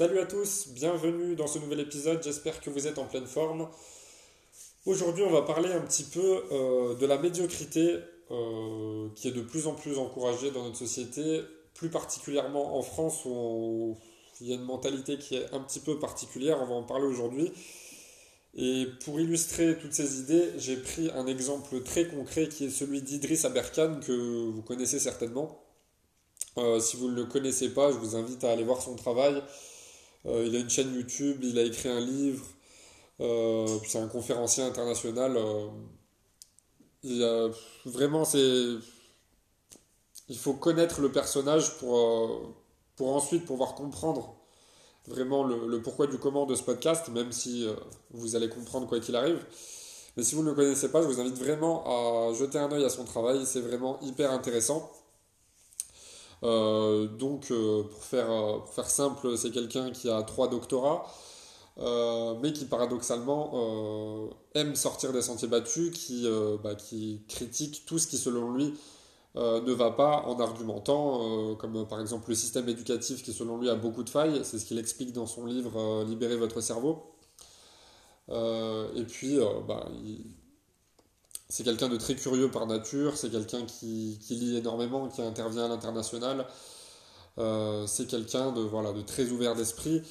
Salut à tous, bienvenue dans ce nouvel épisode, j'espère que vous êtes en pleine forme. Aujourd'hui on va parler un petit peu euh, de la médiocrité euh, qui est de plus en plus encouragée dans notre société, plus particulièrement en France où il y a une mentalité qui est un petit peu particulière, on va en parler aujourd'hui. Et pour illustrer toutes ces idées, j'ai pris un exemple très concret qui est celui d'Idriss Aberkan que vous connaissez certainement. Euh, si vous ne le connaissez pas, je vous invite à aller voir son travail. Euh, il a une chaîne YouTube, il a écrit un livre, euh, c'est un conférencier international. il a, vraiment, c'est. Il faut connaître le personnage pour, pour ensuite pouvoir comprendre vraiment le, pourquoi du comment de ce podcast, même si vous allez comprendre quoi qu'il arrive. Mais si vous ne le connaissez pas, je vous invite vraiment à jeter un oeil à son travail, c'est vraiment hyper intéressant. Euh, donc, euh, pour, faire, euh, pour faire simple, c'est quelqu'un qui a trois doctorats, mais qui paradoxalement aime sortir des sentiers battus, qui, bah, qui critique tout ce qui, selon lui, ne va pas en argumentant, comme par exemple le système éducatif qui selon lui a beaucoup de failles, c'est ce qu'il explique dans son livre Libérer votre cerveau. et puis, bah, c'est quelqu'un de très curieux par nature, c'est quelqu'un qui, lit énormément, qui intervient à l'international. Euh, c'est quelqu'un de, voilà, de très ouvert d'esprit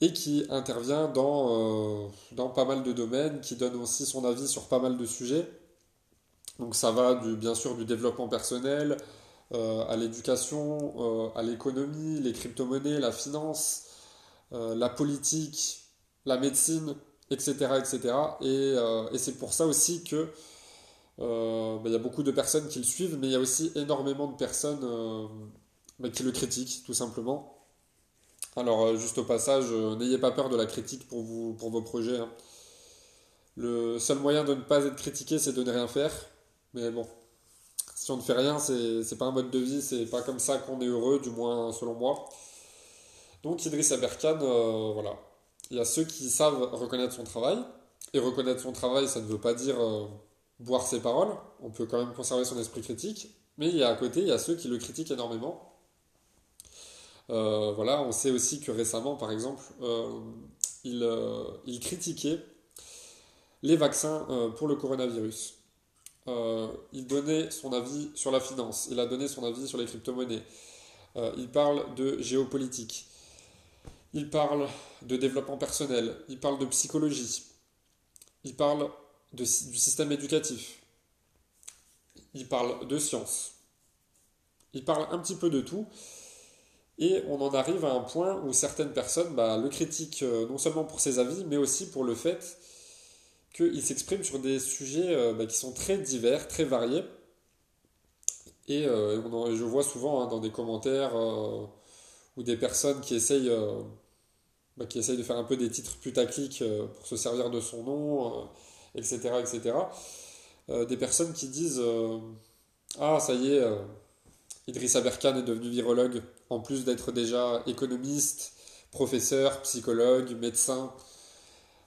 et qui intervient dans, euh, dans pas mal de domaines, qui donne aussi son avis sur pas mal de sujets. Donc ça va du, bien sûr du développement personnel, euh, à l'éducation, à l'économie, les crypto-monnaies, la finance, la politique, la médecine, etc. etc. Et, et c'est pour ça aussi que euh, bah, il y a beaucoup de personnes qui le suivent, mais il y a aussi énormément de personnes euh, bah, qui le critiquent, tout simplement. Alors, euh, juste au passage, n'ayez pas peur de la critique pour vos projets. Hein. Le seul moyen de ne pas être critiqué, c'est de ne rien faire. Mais bon, si on ne fait rien, c'est pas un mode de vie, c'est pas comme ça qu'on est heureux, du moins selon moi. Donc Idriss Aberkan, voilà. Il y a ceux qui savent reconnaître son travail. Et reconnaître son travail, ça ne veut pas dire boire ses paroles, on peut quand même conserver son esprit critique, mais il y a à côté, il y a ceux qui le critiquent énormément. Euh, voilà, on sait aussi que récemment, par exemple, euh, il, euh, il, critiquait les vaccins pour le coronavirus. il donnait son avis sur la finance, il a donné son avis sur les crypto-monnaies, il parle de géopolitique, il parle de développement personnel, il parle de psychologie, il parle du système éducatif. Il parle de science. Il parle un petit peu de tout. Et on en arrive à un point où certaines personnes bah, le critiquent euh, non seulement pour ses avis, mais aussi pour le fait qu'il s'exprime sur des sujets euh, bah, qui sont très divers, très variés. Et euh, je vois souvent hein, dans des commentaires ou des personnes qui essayent, bah, qui essayent de faire un peu des titres putaclic pour se servir de son nom etc. etc. Euh, des personnes qui disent euh, Ah, ça y est, euh, Idriss Aberkan est devenu virologue, en plus d'être déjà économiste, professeur, psychologue, médecin,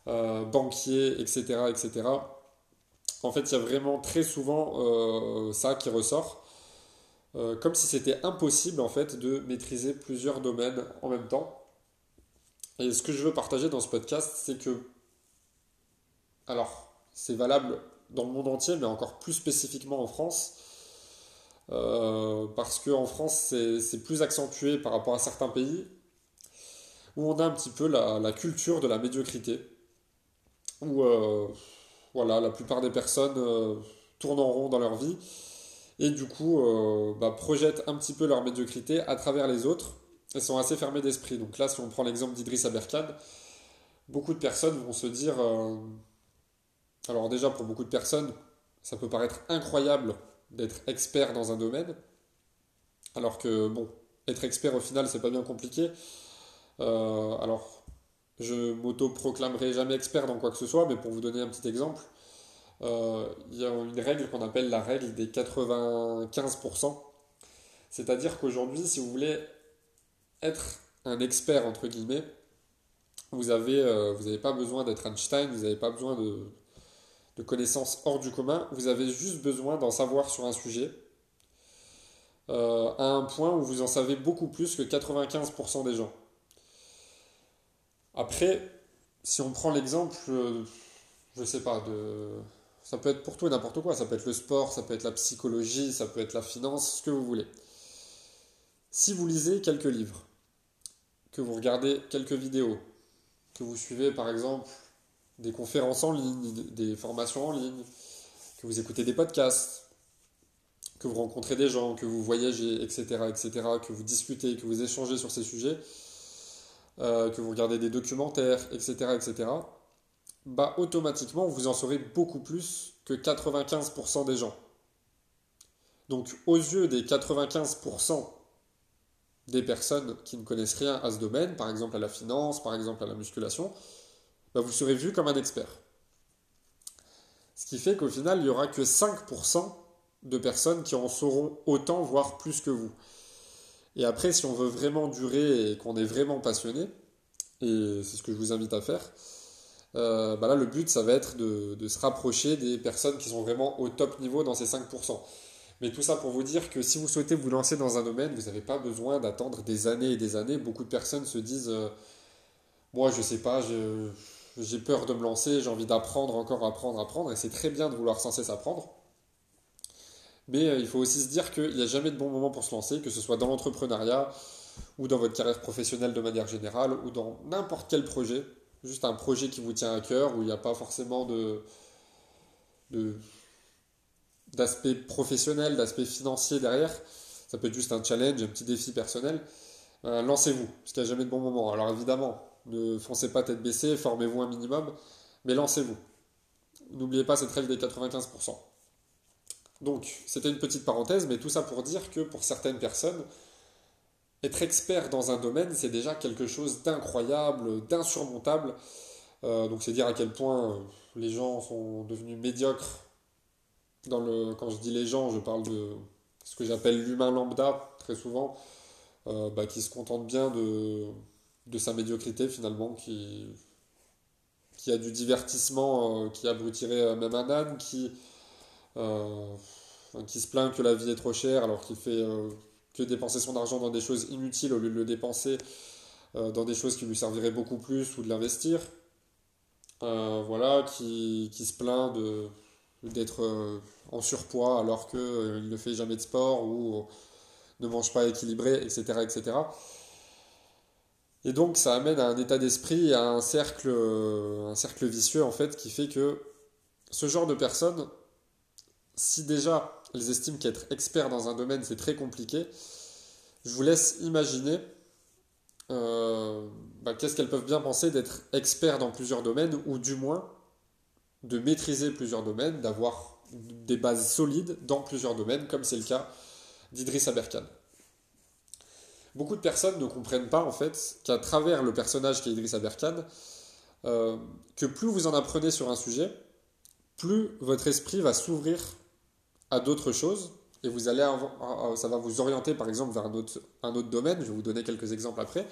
banquier, etc., etc. En fait, il y a vraiment très souvent ça qui ressort, comme si c'était impossible en fait de maîtriser plusieurs domaines en même temps. Et ce que je veux partager dans ce podcast, c'est que, alors, c'est valable dans le monde entier, mais encore plus spécifiquement en France. Euh, parce qu'en France, c'est plus accentué par rapport à certains pays, où on a un petit peu la, culture de la médiocrité, où euh, voilà, la plupart des personnes euh, tournent en rond dans leur vie, et du coup bah, projettent un petit peu leur médiocrité à travers les autres, et sont assez fermés d'esprit. Donc là, si on prend l'exemple d'Idriss Aberkan, beaucoup de personnes vont se dire alors déjà, pour beaucoup de personnes, ça peut paraître incroyable d'être expert dans un domaine, alors que, bon, être expert au final, c'est pas bien compliqué. Euh, alors, je m'auto-proclamerai jamais expert dans quoi que ce soit, mais pour vous donner un petit exemple, euh, il y a une règle qu'on appelle la règle des 95%. C'est-à-dire qu'aujourd'hui, si vous voulez être un expert, entre guillemets, vous n'avez euh, pas besoin d'être Einstein, vous n'avez pas besoin de, de connaissances hors du commun, vous avez juste besoin d'en savoir sur un sujet euh, à un point où vous en savez beaucoup plus que 95% des gens. Après, si on prend l'exemple, euh, je sais pas, de... ça peut être pour tout et n'importe quoi, ça peut être le sport, ça peut être la psychologie, ça peut être la finance, ce que vous voulez. Si vous lisez quelques livres, que vous regardez quelques vidéos, que vous suivez par exemple des conférences en ligne, des formations en ligne, que vous écoutez des podcasts, que vous rencontrez des gens, que vous voyagez, etc., etc., que vous discutez, que vous échangez sur ces sujets, euh, que vous regardez des documentaires, etc., etc., bah automatiquement vous en saurez beaucoup plus que 95% des gens. Donc aux yeux des 95% des personnes qui ne connaissent rien à ce domaine, par exemple à la finance, par exemple à la musculation, bah, vous serez vu comme un expert. Ce qui fait qu'au final, il n'y aura que 5% de personnes qui en sauront autant, voire plus que vous. Et après, si on veut vraiment durer et qu'on est vraiment passionné, et c'est ce que je vous invite à faire, euh, bah là, le but, ça va être de, se rapprocher des personnes qui sont vraiment au top niveau dans ces 5%. Mais tout ça pour vous dire que si vous souhaitez vous lancer dans un domaine, vous n'avez pas besoin d'attendre des années et des années. Beaucoup de personnes se disent, euh, moi, je sais pas, j'ai peur de me lancer, j'ai envie d'apprendre, encore apprendre, apprendre, et c'est très bien de vouloir sans cesse apprendre. Mais euh, il faut aussi se dire qu'il n'y a jamais de bon moment pour se lancer, que ce soit dans l'entrepreneuriat ou dans votre carrière professionnelle de manière générale ou dans n'importe quel projet. Juste un projet qui vous tient à cœur où il n'y a pas forcément de, d'aspect professionnel, d'aspect financier derrière. Ça peut être juste un challenge, un petit défi personnel. Euh, lancez-vous, parce qu'il n'y a jamais de bon moment. Alors évidemment, ne foncez pas tête baissée, formez-vous un minimum, mais lancez-vous. N'oubliez pas cette règle des 95%. Donc, c'était une petite parenthèse, mais tout ça pour dire que pour certaines personnes, être expert dans un domaine, c'est déjà quelque chose d'incroyable, d'insurmontable. Euh, donc, c'est dire à quel point euh, les gens sont devenus médiocres. Quand je dis les gens, je parle de ce que j'appelle l'humain lambda, très souvent, euh, bah, qui se contente bien de, sa médiocrité finalement, qui, a du divertissement qui abrutirait même un âne, qui qui se plaint que la vie est trop chère alors qu'il fait que dépenser son argent dans des choses inutiles au lieu de le dépenser euh, dans des choses qui lui serviraient beaucoup plus ou de l'investir. voilà, qui, qui, se plaint de, d'être en surpoids alors qu'il ne fait jamais de sport ou ne mange pas équilibré, etc., etc. Et donc ça amène à un état d'esprit, à un cercle, un cercle vicieux en fait, qui fait que ce genre de personnes si déjà elles estiment qu'être expert dans un domaine c'est très compliqué, je vous laisse imaginer euh, bah, qu'est-ce qu'elles peuvent bien penser d'être expert dans plusieurs domaines ou du moins de maîtriser plusieurs domaines, d'avoir des bases solides dans plusieurs domaines, comme c'est le cas d'Idriss Aberkan. Beaucoup de personnes ne comprennent pas en fait qu'à travers le personnage qu'est Idriss Aberkan, euh, que plus vous en apprenez sur un sujet, plus votre esprit va s'ouvrir à d'autres choses et vous allez avoir, ça va vous orienter par exemple vers un autre, un autre domaine. Je vais vous donner quelques exemples après.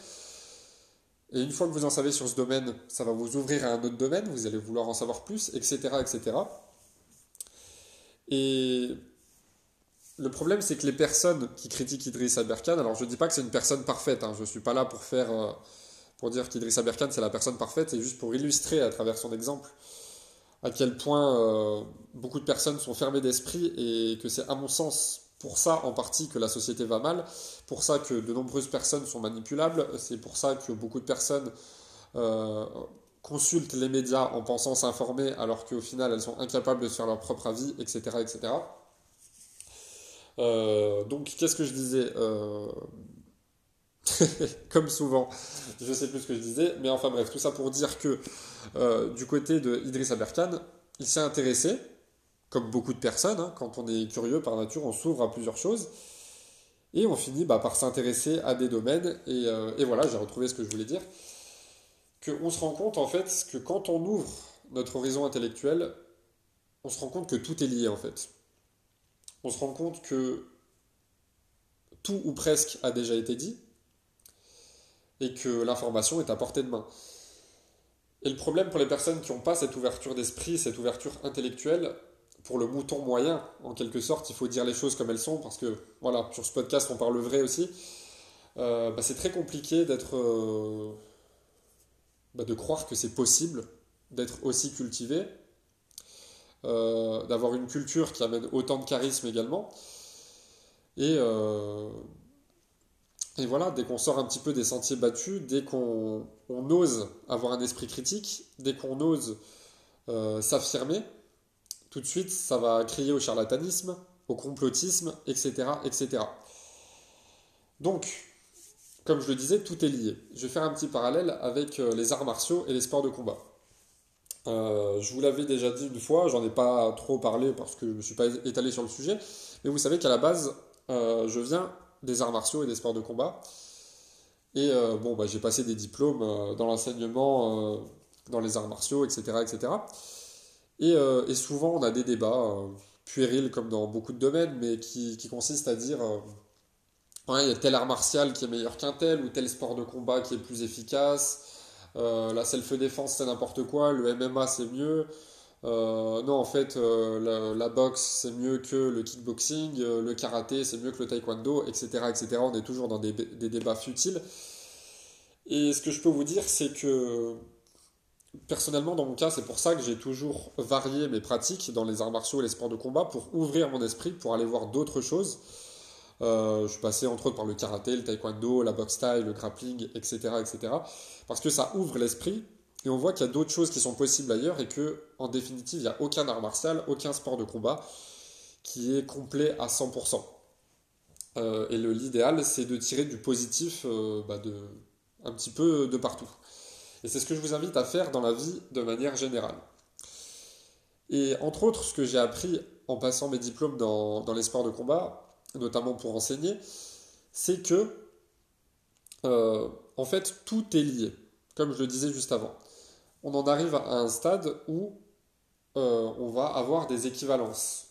Et une fois que vous en savez sur ce domaine, ça va vous ouvrir à un autre domaine, vous allez vouloir en savoir plus, etc. etc. Et le problème, c'est que les personnes qui critiquent Idriss Aberkan, alors je ne dis pas que c'est une personne parfaite, hein, je ne suis pas là pour faire, euh, pour dire qu'Idriss Aberkan c'est la personne parfaite, c'est juste pour illustrer à travers son exemple à quel point euh, beaucoup de personnes sont fermées d'esprit et que c'est à mon sens pour ça en partie que la société va mal, pour ça que de nombreuses personnes sont manipulables, c'est pour ça que beaucoup de personnes euh, consultent les médias en pensant s'informer alors qu'au final elles sont incapables de faire leur propre avis, etc. etc. Euh, donc qu'est-ce que je disais? comme souvent, je sais plus ce que je disais, mais enfin bref, tout ça pour dire que euh, du côté de Idriss Aberkan, il s'est intéressé, comme beaucoup de personnes, hein, quand on est curieux par nature, on s'ouvre à plusieurs choses, et on finit bah, par s'intéresser à des domaines, et, euh, et voilà, j'ai retrouvé ce que je voulais dire, qu'on se rend compte en fait que quand on ouvre notre horizon intellectuel, on se rend compte que tout est lié en fait. On se rend compte que tout ou presque a déjà été dit, et que l'information est à portée de main. Et le problème pour les personnes qui n'ont pas cette ouverture d'esprit, cette ouverture intellectuelle, pour le mouton moyen, en quelque sorte, il faut dire les choses comme elles sont, parce que, voilà, sur ce podcast, on parle vrai aussi. Euh, bah, c'est très compliqué d'être euh, bah, de croire que c'est possible d'être aussi cultivé, euh, d'avoir une culture qui amène autant de charisme également. Et, et voilà, dès qu'on sort un petit peu des sentiers battus, dès qu'on ose avoir un esprit critique, dès qu'on ose euh, s'affirmer, tout de suite, ça va crier au charlatanisme, au complotisme, etc., etc. Donc, comme je le disais, tout est lié. Je vais faire un petit parallèle avec euh, les arts martiaux et les sports de combat. Euh, je vous l'avais déjà dit une fois, j'en ai pas trop parlé parce que je ne me suis pas étalé sur le sujet, mais vous savez qu'à la base, je viens des arts martiaux et des sports de combat. Et bon, bah, j'ai passé des diplômes dans l'enseignement, dans les arts martiaux, etc. etc. Euh, et, souvent, on a des débats euh, puérils, comme dans beaucoup de domaines, mais qui, consistent à dire euh, il y a tel art martial qui est meilleur qu'un tel, ou tel sport de combat qui est plus efficace. la self-défense, c'est n'importe quoi. Le MMA, c'est mieux. Non, en fait, la, boxe, c'est mieux que le kickboxing. le karaté, c'est mieux que le taekwondo, etc., etc. On est toujours dans des débats futiles. Et ce que je peux vous dire, c'est que Personnellement, dans mon cas, c'est pour ça que j'ai toujours varié mes pratiques dans les arts martiaux et les sports de combat pour ouvrir mon esprit, pour aller voir d'autres choses. Euh, je suis passé entre autres par le karaté, le taekwondo, la boxe style, le grappling, etc., etc. Parce que ça ouvre l'esprit et on voit qu'il y a d'autres choses qui sont possibles ailleurs et que, en définitive, il n'y a aucun art martial, aucun sport de combat qui est complet à 100%. Euh, et l'idéal, c'est de tirer du positif euh, bah, un petit peu de partout. Et c'est ce que je vous invite à faire dans la vie de manière générale. Et entre autres, ce que j'ai appris en passant mes diplômes dans, les sports de combat, notamment pour enseigner, c'est que, euh, en fait, tout est lié, comme je le disais juste avant. On en arrive à un stade où euh, on va avoir des équivalences.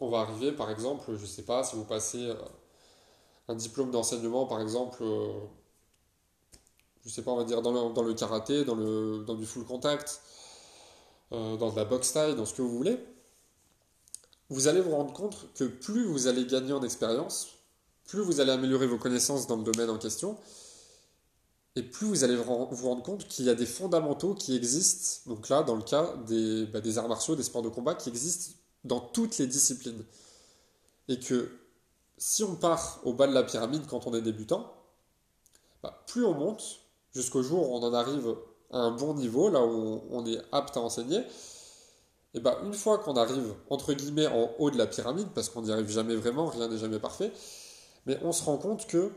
On va arriver, par exemple, je ne sais pas, si vous passez euh, un diplôme d'enseignement, par exemple, je sais pas, on va dire dans le, karaté, dans, le, du full contact, euh, dans de la boxe taille, dans ce que vous voulez, vous allez vous rendre compte que plus vous allez gagner en expérience, plus vous allez améliorer vos connaissances dans le domaine en question, et plus vous allez vous rendre compte qu'il y a des fondamentaux qui existent, donc là, dans le cas des, bah, des arts martiaux, des sports de combat, qui existent dans toutes les disciplines. Et que si on part au bas de la pyramide quand on est débutant, bah, plus on monte, jusqu'au jour où on en arrive à un bon niveau, là où on est apte à enseigner, et ben une fois qu'on arrive entre guillemets en haut de la pyramide, parce qu'on n'y arrive jamais vraiment, rien n'est jamais parfait, mais on se rend compte que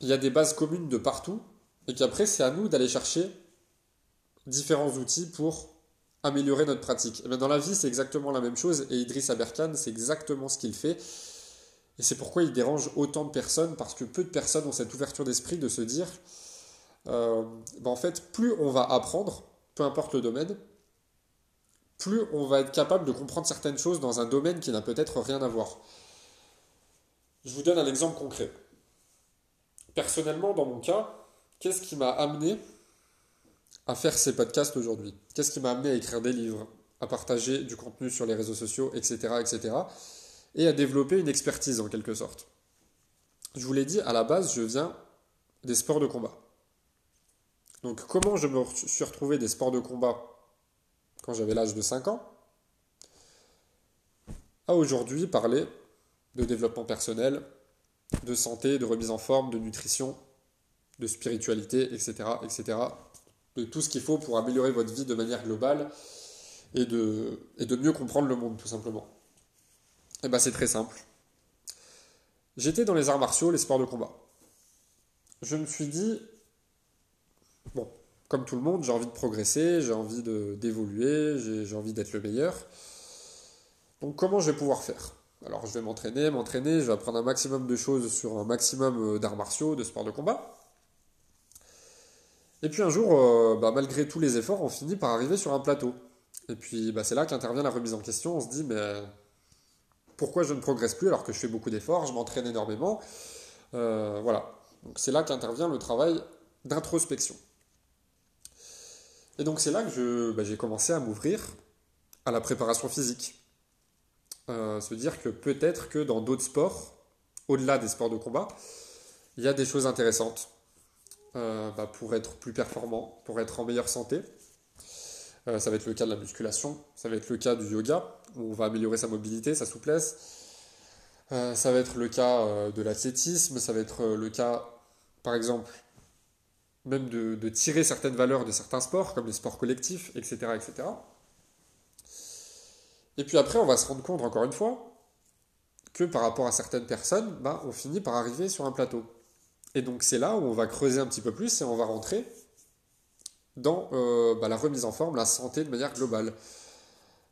il y a des bases communes de partout, et qu'après c'est à nous d'aller chercher différents outils pour améliorer notre pratique. Et bien dans la vie c'est exactement la même chose, et Idriss Aberkan c'est exactement ce qu'il fait. Et c'est pourquoi il dérange autant de personnes, parce que peu de personnes ont cette ouverture d'esprit de se dire euh, ben en fait, plus on va apprendre, peu importe le domaine, plus on va être capable de comprendre certaines choses dans un domaine qui n'a peut-être rien à voir. Je vous donne un exemple concret. Personnellement, dans mon cas, qu'est-ce qui m'a amené à faire ces podcasts aujourd'hui? Qu'est-ce qui m'a amené à écrire des livres, à partager du contenu sur les réseaux sociaux, etc., etc., et à développer une expertise en quelque sorte? Je vous l'ai dit, à la base, je viens des sports de combat. Donc comment je me suis retrouvé des sports de combat quand j'avais l'âge de 5 ans? À aujourd'hui parler de développement personnel, de santé, de remise en forme, de nutrition, de spiritualité, etc., etc. De tout ce qu'il faut pour améliorer votre vie de manière globale et de, mieux comprendre le monde, tout simplement. Et eh bien c'est très simple. J'étais dans les arts martiaux, les sports de combat. Je me suis dit, bon, comme tout le monde, j'ai envie de progresser, j'ai envie d'évoluer, j'ai envie d'être le meilleur. Donc comment je vais pouvoir faire? Alors je vais m'entraîner, m'entraîner, je vais apprendre un maximum de choses sur un maximum euh, d'arts martiaux, de sports de combat. Et puis un jour, euh, bah, malgré tous les efforts, on finit par arriver sur un plateau. Et puis bah, c'est là qu'intervient la remise en question. On se dit, mais pourquoi je ne progresse plus alors que je fais beaucoup d'efforts, je m'entraîne énormément euh, Voilà. Donc c'est là qu'intervient le travail d'introspection. Et donc c'est là que bah, j'ai commencé à m'ouvrir à la préparation physique. Euh, se dire que peut-être que dans d'autres sports, au-delà des sports de combat, il y a des choses intéressantes. Bah, pour être plus performant, pour être en meilleure santé. ça va être le cas de la musculation, ça va être le cas du yoga, où on va améliorer sa mobilité, sa souplesse. ça va être le cas de l'athlétisme, ça va être le cas, par exemple, même de, tirer certaines valeurs de certains sports, comme les sports collectifs, etc., etc. Et puis après, on va se rendre compte, encore une fois, que par rapport à certaines personnes, bah, on finit par arriver sur un plateau. Et donc c'est là où on va creuser un petit peu plus et on va rentrer dans euh, bah, la remise en forme, la santé de manière globale.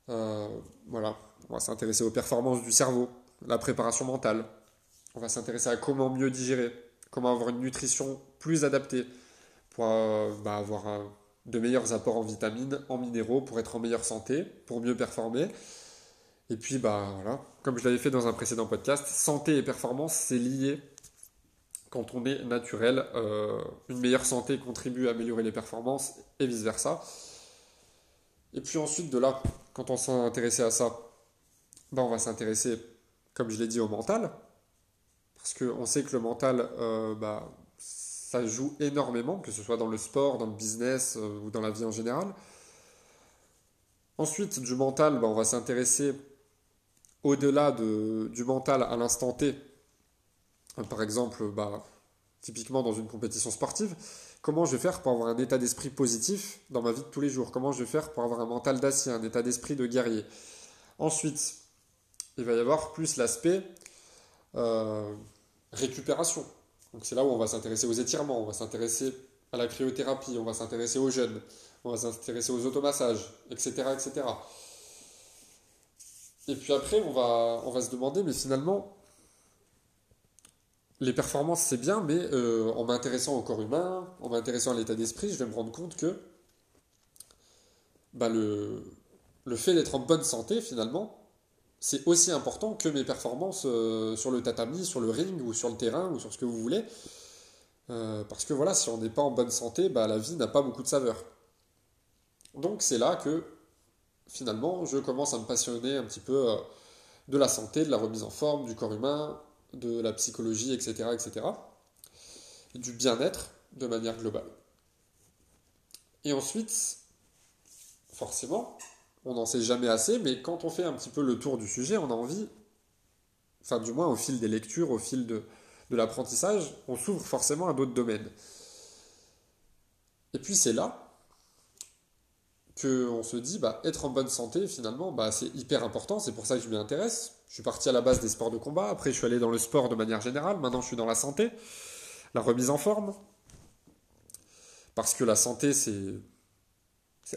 Euh, voilà, on va s'intéresser aux performances du cerveau, la préparation mentale. On va s'intéresser à comment mieux digérer, comment avoir une nutrition plus adaptée, pour euh, bah, avoir de meilleurs apports en vitamines, en minéraux, pour être en meilleure santé, pour mieux performer. Et puis, bah, voilà, comme je l'avais fait dans un précédent podcast, santé et performance, c'est lié quand on est naturel. Euh, une meilleure santé contribue à améliorer les performances et vice-versa. Et puis ensuite, de là, quand on s'est intéressé à ça, bah, on va s'intéresser, comme je l'ai dit, au mental. Parce qu'on sait que le mental, euh, bah, ça joue énormément, que ce soit dans le sport, dans le business euh, ou dans la vie en général. Ensuite, du mental, bah, on va s'intéresser au-delà de, du mental à l'instant T. Euh, par exemple, bah, typiquement dans une compétition sportive, comment je vais faire pour avoir un état d'esprit positif dans ma vie de tous les jours? Comment je vais faire pour avoir un mental d'acier, un état d'esprit de guerrier? Ensuite, il va y avoir plus l'aspect euh, récupération. Donc c'est là où on va s'intéresser aux étirements, on va s'intéresser à la cryothérapie, on va s'intéresser aux jeunes, on va s'intéresser aux automassages, etc., etc. Et puis après, on va, on va se demander, mais finalement, les performances, c'est bien, mais euh, en m'intéressant au corps humain, en m'intéressant à l'état d'esprit, je vais me rendre compte que bah, le, fait d'être en bonne santé, finalement, c'est aussi important que mes performances euh, sur le tatami, sur le ring ou sur le terrain ou sur ce que vous voulez. Euh, parce que voilà, si on n'est pas en bonne santé, bah, la vie n'a pas beaucoup de saveur. Donc c'est là que finalement je commence à me passionner un petit peu de la santé, de la remise en forme, du corps humain, de la psychologie, etc. etc. Et du bien-être de manière globale. Et ensuite, forcément, on n'en sait jamais assez, mais quand on fait un petit peu le tour du sujet, on a envie, enfin du moins au fil des lectures, au fil de, l'apprentissage, on s'ouvre forcément à d'autres domaines. Et puis c'est là qu'on se dit, bah, être en bonne santé, finalement, bah, c'est hyper important, c'est pour ça que je m'y intéresse. Je suis parti à la base des sports de combat, après je suis allé dans le sport de manière générale, maintenant je suis dans la santé, la remise en forme. Parce que la santé, c'est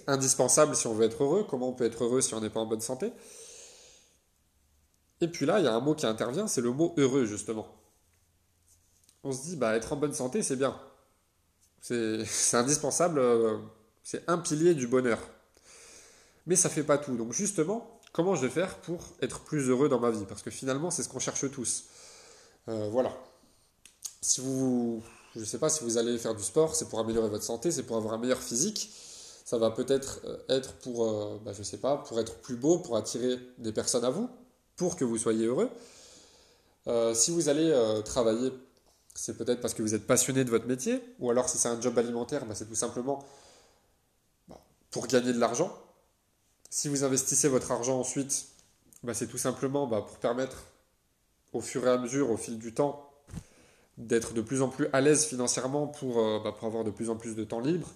indispensable si on veut être heureux. Comment on peut être heureux si on n'est pas en bonne santé? Et puis là, il y a un mot qui intervient, c'est le mot heureux, justement. On se dit, bah, être en bonne santé, c'est bien. C'est indispensable, euh, c'est un pilier du bonheur. Mais ça fait pas tout. Donc justement, comment je vais faire pour être plus heureux dans ma vie? Parce que finalement, c'est ce qu'on cherche tous. Euh, voilà. Si vous, je sais pas, si vous allez faire du sport, c'est pour améliorer votre santé, c'est pour avoir un meilleur physique ça va peut-être euh, être pour, euh, bah, je sais pas, pour être plus beau, pour attirer des personnes à vous, pour que vous soyez heureux. Si vous allez travailler, c'est peut-être parce que vous êtes passionné de votre métier, ou alors si c'est un job alimentaire, bah, c'est tout simplement bah, pour gagner de l'argent. Si vous investissez votre argent ensuite, c'est tout simplement pour permettre au fur et à mesure, au fil du temps, d'être de plus en plus à l'aise financièrement pour, pour avoir de plus en plus de temps libre,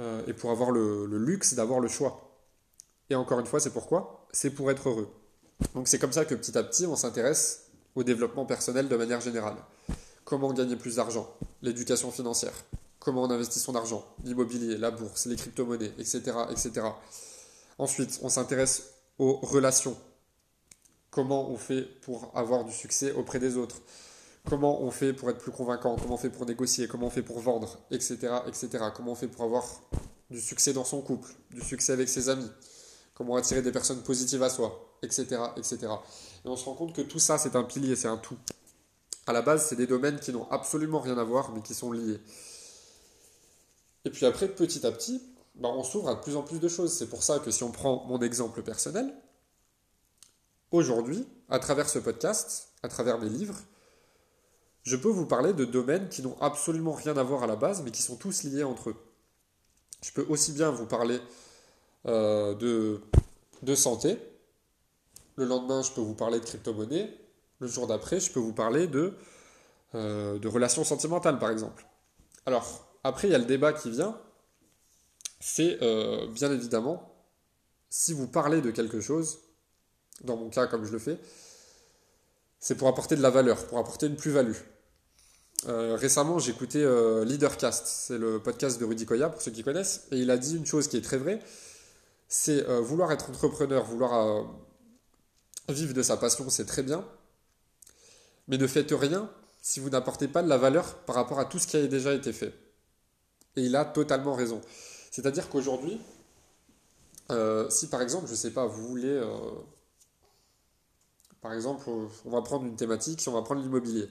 euh, et pour avoir le, luxe d'avoir le choix. Et encore une fois, c'est pourquoi? C'est pour être heureux. Donc c'est comme ça que petit à petit, on s'intéresse au développement personnel de manière générale. Comment gagner plus d'argent? L'éducation financière. Comment on investit son argent? L'immobilier, la bourse, les crypto-monnaies, etc., etc. Ensuite, on s'intéresse aux relations. Comment on fait pour avoir du succès auprès des autres? Comment on fait pour être plus convaincant, comment on fait pour négocier, comment on fait pour vendre, etc., etc. Comment on fait pour avoir du succès dans son couple, du succès avec ses amis, comment attirer des personnes positives à soi, etc., etc. Et on se rend compte que tout ça, c'est un pilier, c'est un tout. À la base, c'est des domaines qui n'ont absolument rien à voir, mais qui sont liés. Et puis après, petit à petit, bah, on s'ouvre à de plus en plus de choses. C'est pour ça que si on prend mon exemple personnel, aujourd'hui, à travers ce podcast, à travers mes livres, je peux vous parler de domaines qui n'ont absolument rien à voir à la base, mais qui sont tous liés entre eux. Je peux aussi bien vous parler euh, de, santé. Le lendemain, je peux vous parler de crypto-monnaie. Le jour d'après, je peux vous parler de, euh, de relations sentimentales, par exemple. Alors, après, il y a le débat qui vient. C'est euh, bien évidemment, si vous parlez de quelque chose, dans mon cas, comme je le fais, c'est pour apporter de la valeur, pour apporter une plus-value. Euh, récemment, écouté euh, Leadercast, c'est le podcast de Rudy Koya, pour ceux qui connaissent, et il a dit une chose qui est très vraie, c'est vouloir être entrepreneur, vouloir vivre de sa passion, c'est très bien, mais ne faites rien si vous n'apportez pas de la valeur par rapport à tout ce qui a déjà été fait. Et il a totalement raison. C'est-à-dire qu'aujourd'hui, si par exemple, je ne sais pas, vous voulez par exemple, on va prendre une thématique, si on va prendre l'immobilier.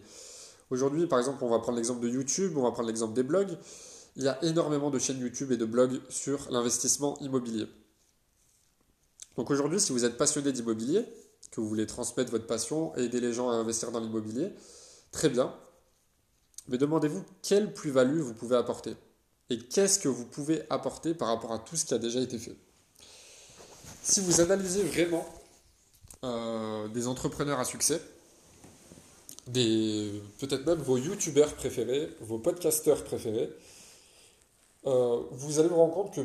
Aujourd'hui, par exemple, on va prendre l'exemple de YouTube, on va prendre l'exemple des blogs. Il y a énormément de chaînes YouTube et de blogs sur l'investissement immobilier. Donc aujourd'hui, si vous êtes passionné d'immobilier, que vous voulez transmettre votre passion et aider les gens à investir dans l'immobilier, très bien. Mais demandez-vous quelle plus-value vous pouvez apporter. Et qu'est-ce que vous pouvez apporter par rapport à tout ce qui a déjà été fait? Si vous analysez vraiment euh, des entrepreneurs à succès, peut-être même vos youtubeurs préférés, vos podcasteurs préférés, euh, vous allez vous rendre compte que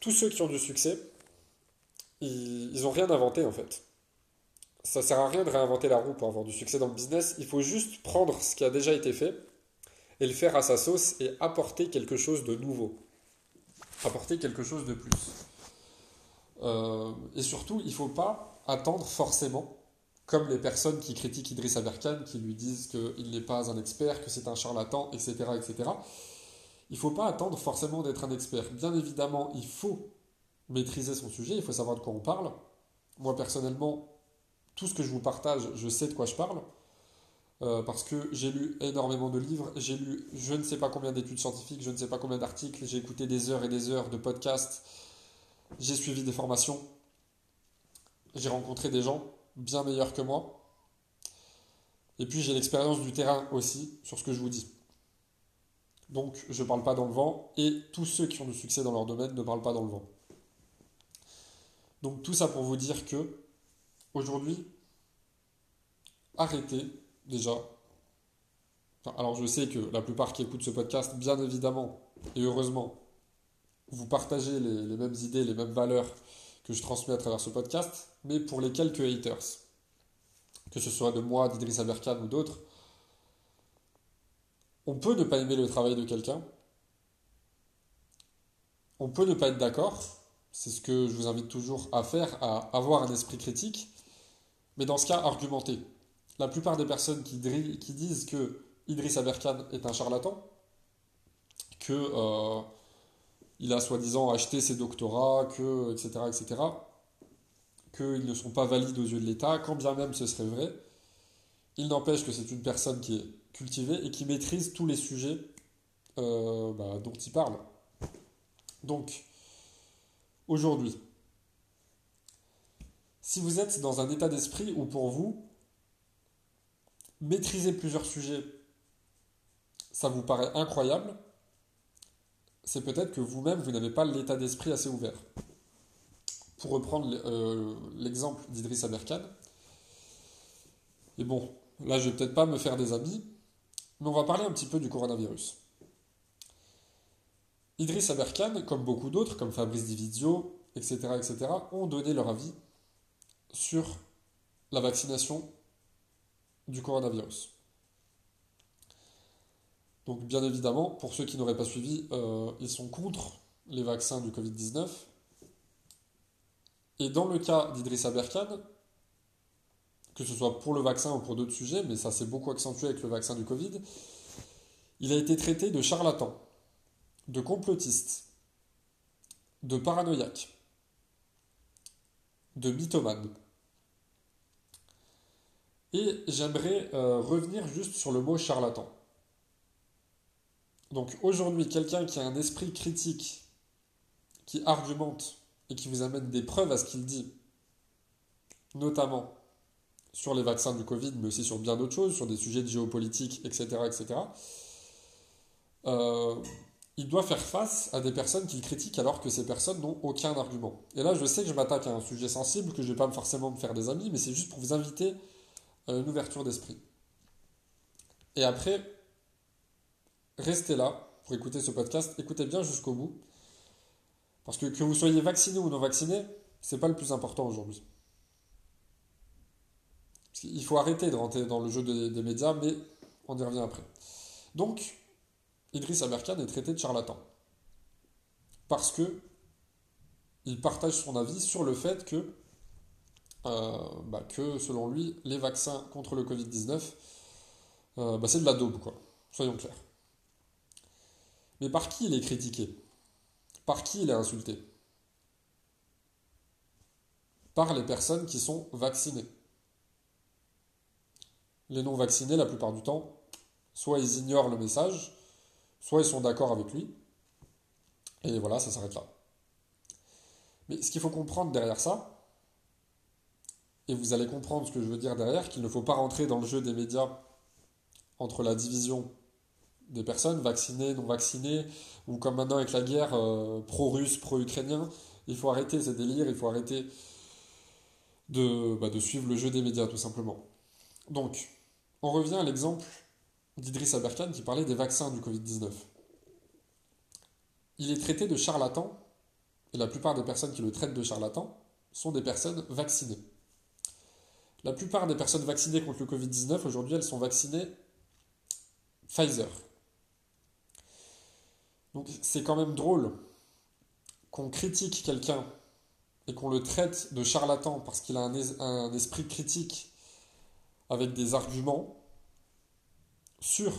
tous ceux qui ont du succès, ils n'ont rien inventé en fait. Ça sert à rien de réinventer la roue pour avoir du succès dans le business. Il faut juste prendre ce qui a déjà été fait et le faire à sa sauce et apporter quelque chose de nouveau. Apporter quelque chose de plus. Euh, et surtout, il ne faut pas attendre forcément, comme les personnes qui critiquent Idriss Aberkan, qui lui disent qu'il n'est pas un expert, que c'est un charlatan, etc. etc. Il ne faut pas attendre forcément d'être un expert. Bien évidemment, il faut maîtriser son sujet, il faut savoir de quoi on parle. Moi, personnellement, tout ce que je vous partage, je sais de quoi je parle. Euh, parce que j'ai lu énormément de livres, j'ai lu je ne sais pas combien d'études scientifiques, je ne sais pas combien d'articles, j'ai écouté des heures et des heures de podcasts, j'ai suivi des formations, j'ai rencontré des gens bien meilleurs que moi. Et puis j'ai l'expérience du terrain aussi sur ce que je vous dis. Donc je ne parle pas dans le vent et tous ceux qui ont du succès dans leur domaine ne parlent pas dans le vent. Donc tout ça pour vous dire que aujourd'hui, arrêtez déjà. alors je sais que la plupart qui écoutent ce podcast, bien évidemment et heureusement, vous partagez les mêmes idées, les mêmes valeurs que je transmets à travers ce podcast, mais pour les quelques haters, que ce soit de moi, d'Idriss Aberkan ou d'autres, on peut ne pas aimer le travail de quelqu'un, on peut ne pas être d'accord, c'est ce que je vous invite toujours à faire, à avoir un esprit critique, mais dans ce cas, argumenter. La plupart des personnes qui, disent que Idriss Aberkan est un charlatan, que euh, il a soi-disant acheté ses doctorats, que, etc., etc., qu'ils ne sont pas valides aux yeux de l'État, quand bien même ce serait vrai. Il n'empêche que c'est une personne qui est cultivée et qui maîtrise tous les sujets euh, bah, dont il parle. Donc, aujourd'hui, si vous êtes dans un état d'esprit où pour vous, maîtriser plusieurs sujets, ça vous paraît incroyable, c'est peut-être que vous-même, vous, n'avez pas l'état d'esprit assez ouvert. Pour reprendre euh, l'exemple d'Idriss Aberkan, et bon, là je vais peut-être pas me faire des amis, mais on va parler un petit peu du coronavirus. Idriss Aberkan, comme beaucoup d'autres, comme Fabrice Divizio, etc., etc., ont donné leur avis sur la vaccination du coronavirus. Donc bien évidemment, pour ceux qui n'auraient pas suivi, euh, ils sont contre les vaccins du Covid-19. Et dans le cas d'Idriss Aberkan, que ce soit pour le vaccin ou pour d'autres sujets, mais ça s'est beaucoup accentué avec le vaccin du Covid, il a été traité de charlatan, de complotiste, de paranoïaque, de mythomane. Et j'aimerais euh, revenir juste sur le mot charlatan. Donc aujourd'hui, quelqu'un qui a un esprit critique, qui argumente et qui vous amène des preuves à ce qu'il dit, notamment sur les vaccins du Covid, mais aussi sur bien d'autres choses, sur des sujets de géopolitique, etc., etc., euh, il doit faire face à des personnes qu'il critique alors que ces personnes n'ont aucun argument. Et là, je sais que je m'attaque à un sujet sensible, que je ne vais pas forcément me faire des amis, mais c'est juste pour vous inviter une ouverture d'esprit. Et après, restez là pour écouter ce podcast, écoutez bien jusqu'au bout. Parce que que vous soyez vacciné ou non vacciné, c'est pas le plus important aujourd'hui. Il faut arrêter de rentrer dans le jeu des, médias, mais on y revient après. Donc, Idriss Aberkan est traité de charlatan. Parce que il partage son avis sur le fait que, euh, bah, que selon lui, les vaccins contre le Covid-19, euh, bah, c'est de la daube, quoi. Soyons clairs. Mais par qui il est critiqué? Par qui il est insulté? Par les personnes qui sont vaccinées. Les non vaccinés, la plupart du temps, soit ils ignorent le message, soit ils sont d'accord avec lui. Et voilà, ça s'arrête là. Mais ce qu'il faut comprendre derrière ça, et vous allez comprendre ce que je veux dire derrière, qu'il ne faut pas rentrer dans le jeu des médias entre la division des personnes vaccinées, non vaccinées, ou comme maintenant avec la guerre euh, pro-russe, pro-ukrainien, il faut arrêter ces délires, il faut arrêter de, bah, de suivre le jeu des médias tout simplement. Donc, on revient à l'exemple d'Idriss Aberkan qui parlait des vaccins du Covid-19. Il est traité de charlatan, et la plupart des personnes qui le traitent de charlatan sont des personnes vaccinées. La plupart des personnes vaccinées contre le Covid-19, aujourd'hui, elles sont vaccinées Pfizer. Donc c'est quand même drôle qu'on critique quelqu'un et qu'on le traite de charlatan parce qu'il a un, esprit critique avec des arguments sur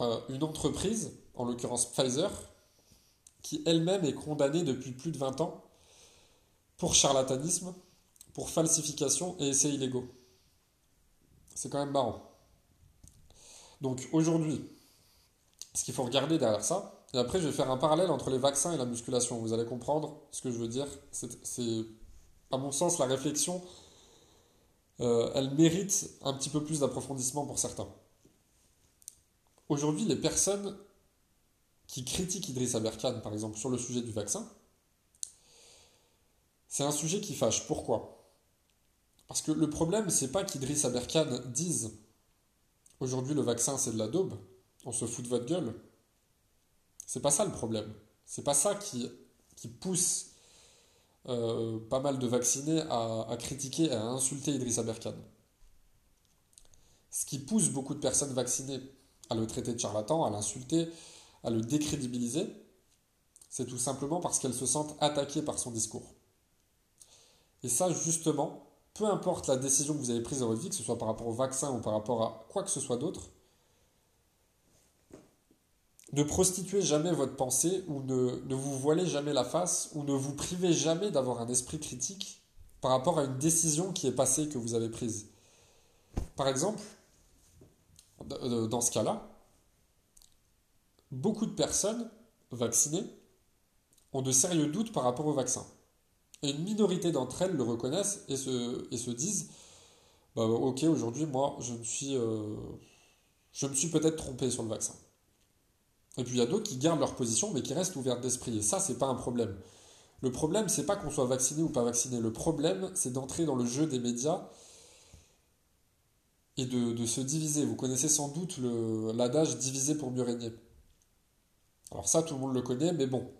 euh, une entreprise, en l'occurrence Pfizer, qui elle-même est condamnée depuis plus de 20 ans pour charlatanisme, pour falsification et essais illégaux. C'est quand même marrant. Donc aujourd'hui, ce qu'il faut regarder derrière ça, et après je vais faire un parallèle entre les vaccins et la musculation. Vous allez comprendre ce que je veux dire. C'est, à mon sens, la réflexion, euh, elle mérite un petit peu plus d'approfondissement pour certains. Aujourd'hui, les personnes qui critiquent Idriss Aberkan, par exemple, sur le sujet du vaccin, c'est un sujet qui fâche. Pourquoi? Parce que le problème, c'est pas qu'Idriss Aberkan dise Aujourd'hui, le vaccin, c'est de la daube. On se fout de votre gueule. C'est pas ça le problème. C'est pas ça qui, qui pousse euh, pas mal de vaccinés à, à, critiquer, à insulter Idriss Aberkan. Ce qui pousse beaucoup de personnes vaccinées à le traiter de charlatan, à l'insulter, à le décrédibiliser, c'est tout simplement parce qu'elles se sentent attaquées par son discours. Et ça, justement, peu importe la décision que vous avez prise dans votre vie, que ce soit par rapport au vaccin ou par rapport à quoi que ce soit d'autre, ne prostituez jamais votre pensée ou ne, vous voilez jamais la face ou ne vous privez jamais d'avoir un esprit critique par rapport à une décision qui est passée que vous avez prise. Par exemple, dans ce cas-là, beaucoup de personnes vaccinées ont de sérieux doutes par rapport au vaccin. Et une minorité d'entre elles le reconnaissent et se, disent bah, Ok, aujourd'hui, moi, je me suis, euh, je me suis peut-être trompé sur le vaccin. Et puis il y a d'autres qui gardent leur position mais qui restent ouvertes d'esprit. Et ça, c'est pas un problème. Le problème, c'est pas qu'on soit vacciné ou pas vacciné. Le problème, c'est d'entrer dans le jeu des médias et de se diviser. Vous connaissez sans doute l'adage diviser pour mieux régner. Alors ça, tout le monde le connaît, mais bon,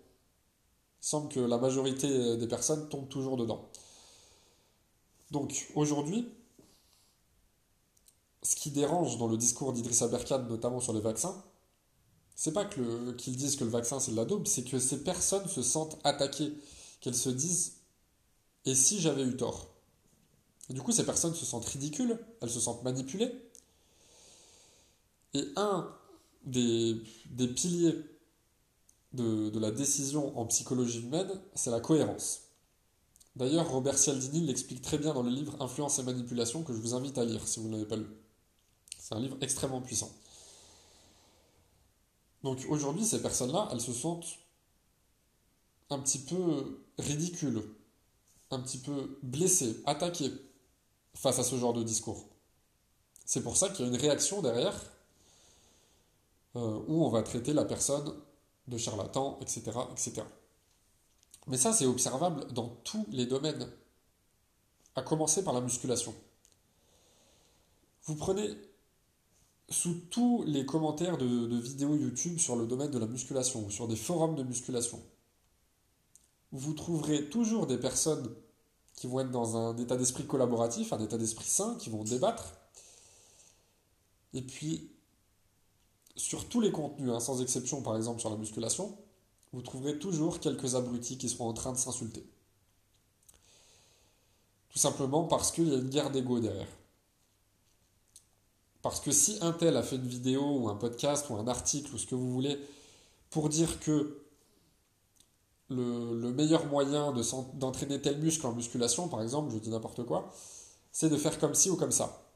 semble que la majorité des personnes tombent toujours dedans. Donc aujourd'hui, ce qui dérange dans le discours d'Idriss Aberkan, notamment sur les vaccins, c'est pas qu'ils disent que le vaccin c'est de la daube, c'est que ces personnes se sentent attaquées, qu'elles se disent et si j'avais eu tort? Du coup, ces personnes se sentent ridicules, elles se sentent manipulées. Et un des, des piliers de, la décision en psychologie humaine, c'est la cohérence. D'ailleurs, Robert Cialdini l'explique très bien dans le livre Influence et manipulation que je vous invite à lire si vous ne l'avez pas lu. C'est un livre extrêmement puissant. Donc aujourd'hui, ces personnes-là, elles se sentent un petit peu ridicules, un petit peu blessées, attaquées. face à ce genre de discours. C'est pour ça qu'il y a une réaction derrière euh, où on va traiter la personne de charlatan, etc. etc. Mais ça, c'est observable dans tous les domaines, à commencer par la musculation. Vous prenez sous tous les commentaires de, vidéos YouTube sur le domaine de la musculation ou sur des forums de musculation, vous trouverez toujours des personnes qui vont être dans un état d'esprit collaboratif, un état d'esprit sain, qui vont débattre. Et puis, sur tous les contenus, hein, sans exception par exemple sur la musculation, vous trouverez toujours quelques abrutis qui seront en train de s'insulter. Tout simplement parce qu'il y a une guerre d'ego derrière. Parce que si un tel a fait une vidéo ou un podcast ou un article ou ce que vous voulez pour dire que le, meilleur moyen d'entraîner tel muscle en musculation, par exemple, je dis n'importe quoi, c'est de faire comme ci ou comme ça.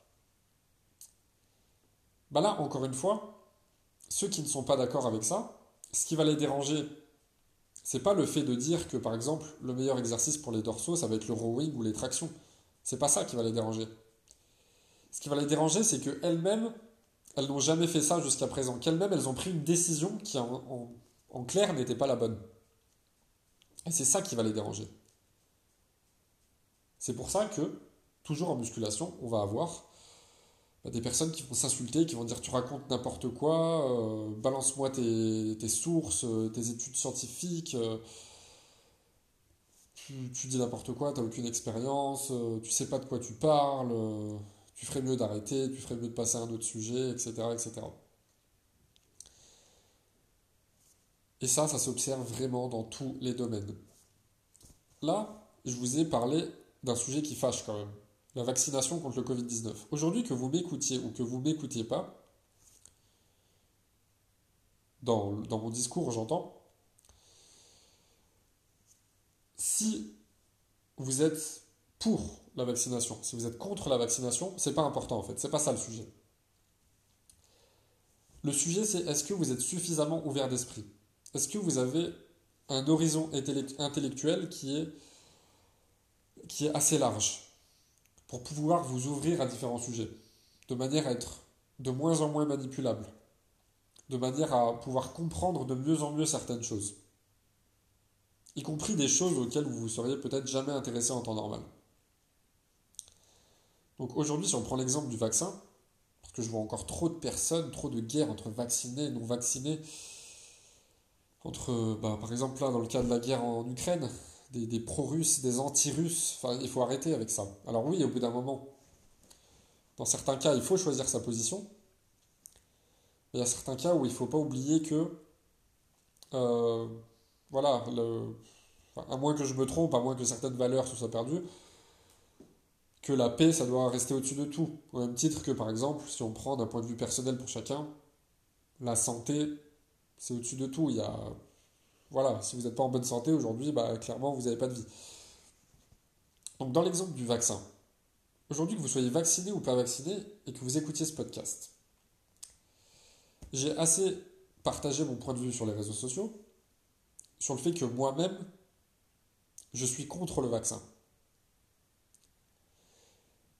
Bah là, encore une fois, ceux qui ne sont pas d'accord avec ça, ce qui va les déranger, c'est pas le fait de dire que par exemple le meilleur exercice pour les dorsaux ça va être le rowing ou les tractions. C'est pas ça qui va les déranger. Ce qui va les déranger, c'est qu'elles-mêmes, elles n'ont jamais fait ça jusqu'à présent. Qu'elles-mêmes, elles ont pris une décision qui en clair n'était pas la bonne. Et c'est ça qui va les déranger. C'est pour ça que, toujours en musculation, on va avoir des personnes qui vont s'insulter, qui vont dire tu racontes n'importe quoi, euh, balance-moi tes, sources, euh, tes études scientifiques, euh, tu, dis n'importe quoi, tu n'as aucune expérience, tu sais pas de quoi tu parles, tu ferais mieux d'arrêter, tu ferais mieux de passer à un autre sujet, etc. etc. Et ça, ça s'observe vraiment dans tous les domaines. Là, je vous ai parlé d'un sujet qui fâche quand même, la vaccination contre le Covid-19. Aujourd'hui, que vous m'écoutiez ou que vous m'écoutiez pas, dans, mon discours, j'entends, si vous êtes pour la vaccination, si vous êtes contre la vaccination, c'est pas important en fait, c'est pas ça le sujet. Le sujet c'est est-ce que vous êtes suffisamment ouvert d'esprit? Est-ce que vous avez un horizon intellectuel qui est assez large? Pour pouvoir vous ouvrir à différents sujets, de manière à être de moins en moins manipulable, de manière à pouvoir comprendre de mieux en mieux certaines choses, y compris des choses auxquelles vous vous seriez peut-être jamais intéressé en temps normal. Donc aujourd'hui, si on prend l'exemple du vaccin, parce que je vois encore trop de personnes, trop de guerres entre vaccinés et non vaccinés, entre, bah, par exemple, là, dans le cas de la guerre en Ukraine, des, pro-russes, des anti-russes. Enfin, il faut arrêter avec ça. Alors oui, au bout d'un moment, dans certains cas, il faut choisir sa position. Mais il y a certains cas où il ne faut pas oublier que, euh, voilà, à moins que je me trompe, à moins que certaines valeurs soient perdues, que la paix, ça doit rester au-dessus de tout. Au même titre que, par exemple, si on prend d'un point de vue personnel pour chacun, la santé, c'est au-dessus de tout. Voilà, si vous n'êtes pas en bonne santé aujourd'hui, bah, clairement, vous n'avez pas de vie. Donc, dans l'exemple du vaccin, aujourd'hui, que vous soyez vacciné ou pas vacciné et que vous écoutiez ce podcast, j'ai assez partagé mon point de vue sur les réseaux sociaux sur le fait que moi-même, je suis contre le vaccin.